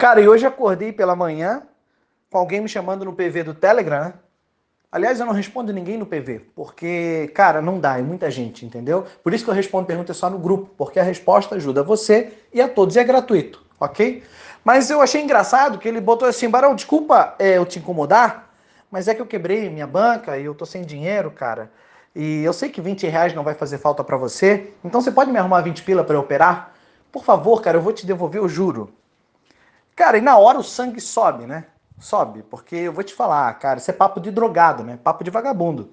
Cara, e hoje acordei pela manhã com alguém me chamando no PV do Telegram? Aliás, eu não respondo ninguém no PV, porque, cara, não dá, é muita gente, entendeu? Por isso que eu respondo perguntas só no grupo, porque a resposta ajuda você e a todos, e é gratuito, ok? Mas eu achei engraçado que ele botou assim, Barão, desculpa é, eu te incomodar, mas é que eu quebrei minha banca e eu tô sem dinheiro, cara. E eu sei que 20 reais não vai fazer falta para você, então você pode me arrumar 20 pila para eu operar? Por favor, cara, eu vou te devolver, eu juro. Cara, e na hora o sangue sobe, né? Sobe, porque eu vou te falar, cara, isso é papo de drogado, né? Papo de vagabundo.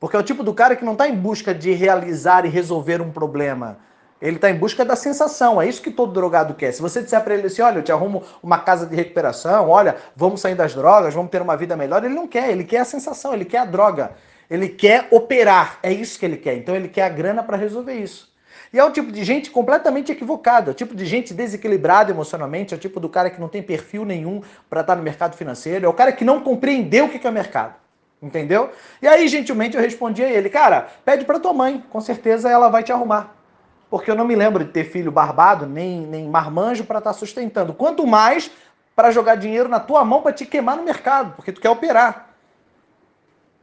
Porque é o tipo do cara que não está em busca de realizar e resolver um problema. Ele está em busca da sensação. É isso que todo drogado quer. Se você disser para ele assim, olha, eu te arrumo uma casa de recuperação, olha, vamos sair das drogas, vamos ter uma vida melhor, ele não quer. Ele quer a sensação, ele quer a droga. Ele quer operar. É isso que ele quer. Então ele quer a grana para resolver isso. E é o tipo de gente completamente equivocada, é o tipo de gente desequilibrada emocionalmente, é o tipo do cara que não tem perfil nenhum para estar no mercado financeiro, é o cara que não compreendeu o que é mercado. Entendeu? E aí, gentilmente, eu respondi a ele, cara, pede para tua mãe, com certeza ela vai te arrumar. Porque eu não me lembro de ter filho barbado, nem, nem marmanjo para estar tá sustentando. Quanto mais para jogar dinheiro na tua mão para te queimar no mercado, porque tu quer operar.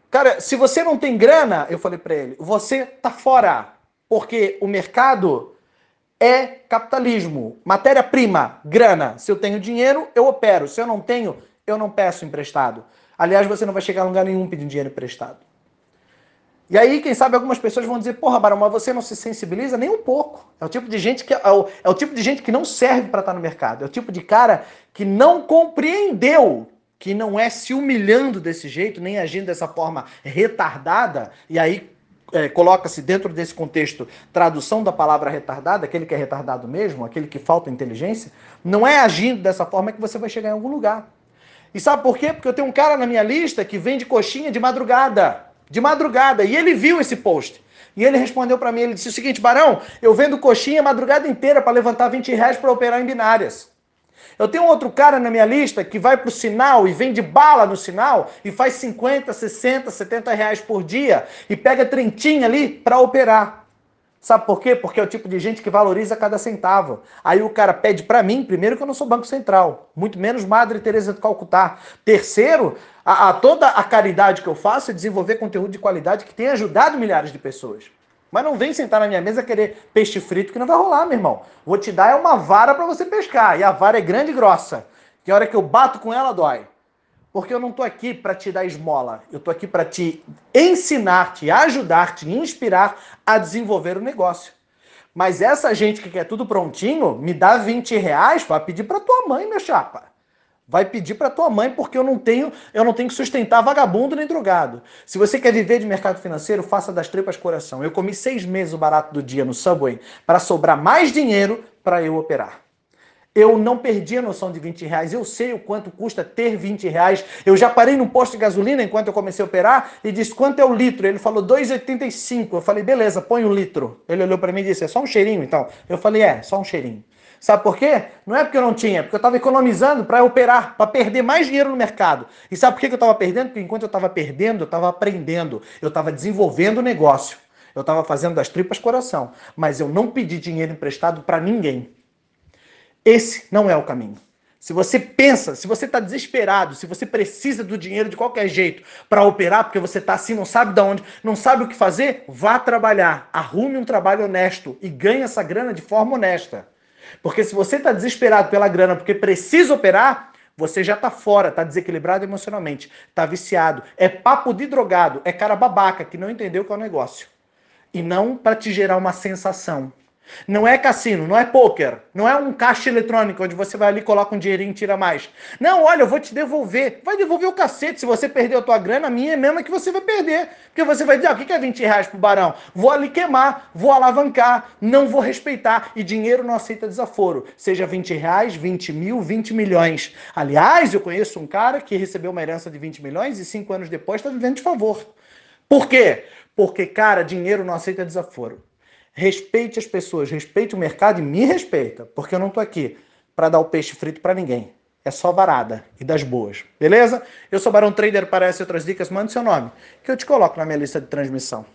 Cara, se você não tem grana, eu falei para ele, você tá fora. Porque o mercado é capitalismo. Matéria-prima, grana. Se eu tenho dinheiro, eu opero. Se eu não tenho, eu não peço emprestado. Aliás, você não vai chegar a lugar nenhum pedindo dinheiro emprestado. E aí, quem sabe, algumas pessoas vão dizer, porra, Barão, mas você não se sensibiliza nem um pouco. É o tipo de gente que é o, é o tipo de gente que não serve para estar no mercado. É o tipo de cara que não compreendeu que não é se humilhando desse jeito, nem agindo dessa forma retardada, e aí é, coloca-se dentro desse contexto tradução da palavra retardada, aquele que é retardado mesmo, aquele que falta inteligência, não é agindo dessa forma que você vai chegar em algum lugar. E sabe por quê? Porque eu tenho um cara na minha lista que vende coxinha de madrugada. De madrugada. E ele viu esse post. E ele respondeu para mim, ele disse o seguinte, Barão, eu vendo coxinha a madrugada inteira para levantar 20 reais para operar em binárias. Eu tenho outro cara na minha lista que vai para o sinal e vende bala no sinal e faz 50, 60, 70 reais por dia e pega trintinha ali para operar. Sabe por quê? Porque é o tipo de gente que valoriza cada centavo. Aí o cara pede para mim, primeiro que eu não sou Banco Central, muito menos Madre Teresa de Calcutá. Terceiro, a, a toda a caridade que eu faço é desenvolver conteúdo de qualidade que tem ajudado milhares de pessoas. Mas não vem sentar na minha mesa querer peixe frito que não vai rolar, meu irmão. Vou te dar é uma vara para você pescar. E a vara é grande e grossa. Que a hora que eu bato com ela dói. Porque eu não tô aqui para te dar esmola. Eu tô aqui para te ensinar, te ajudar, te inspirar a desenvolver o negócio. Mas essa gente que quer tudo prontinho, me dá 20 reais para pedir para tua mãe, meu chapa. Vai pedir para tua mãe porque eu não tenho, eu não tenho que sustentar vagabundo nem drogado. Se você quer viver de mercado financeiro, faça das tripas coração. Eu comi seis meses o barato do dia no Subway para sobrar mais dinheiro para eu operar. Eu não perdi a noção de 20 reais. Eu sei o quanto custa ter 20 reais. Eu já parei num posto de gasolina enquanto eu comecei a operar e disse quanto é o litro. Ele falou 2,85. Eu falei, beleza, põe um litro. Ele olhou para mim e disse, é só um cheirinho então? Eu falei, é, só um cheirinho. Sabe por quê? Não é porque eu não tinha, é porque eu estava economizando para operar, para perder mais dinheiro no mercado. E sabe por que eu estava perdendo? Porque enquanto eu estava perdendo, eu estava aprendendo, eu estava desenvolvendo o negócio. Eu estava fazendo das tripas coração, mas eu não pedi dinheiro emprestado para ninguém. Esse não é o caminho. Se você pensa, se você está desesperado, se você precisa do dinheiro de qualquer jeito para operar, porque você está assim, não sabe de onde, não sabe o que fazer, vá trabalhar, arrume um trabalho honesto e ganhe essa grana de forma honesta. Porque se você está desesperado pela grana porque precisa operar, você já está fora, está desequilibrado emocionalmente, está viciado. É papo de drogado, é cara babaca que não entendeu o que é o negócio. E não para te gerar uma sensação. Não é cassino, não é poker, não é um caixa eletrônico onde você vai ali, coloca um dinheirinho e tira mais. Não, olha, eu vou te devolver. Vai devolver o cacete. Se você perder a tua grana, a minha é mesmo que você vai perder. Porque você vai dizer, ah, o que é 20 reais pro barão? Vou ali queimar, vou alavancar, não vou respeitar. E dinheiro não aceita desaforo. Seja 20 reais, 20 mil, 20 milhões. Aliás, eu conheço um cara que recebeu uma herança de 20 milhões e cinco anos depois está vivendo de favor. Por quê? Porque, cara, dinheiro não aceita desaforo. Respeite as pessoas, respeite o mercado e me respeita, porque eu não tô aqui para dar o peixe frito para ninguém. É só varada e das boas. Beleza? Eu sou Barão Trader, essas outras dicas, mande seu nome, que eu te coloco na minha lista de transmissão.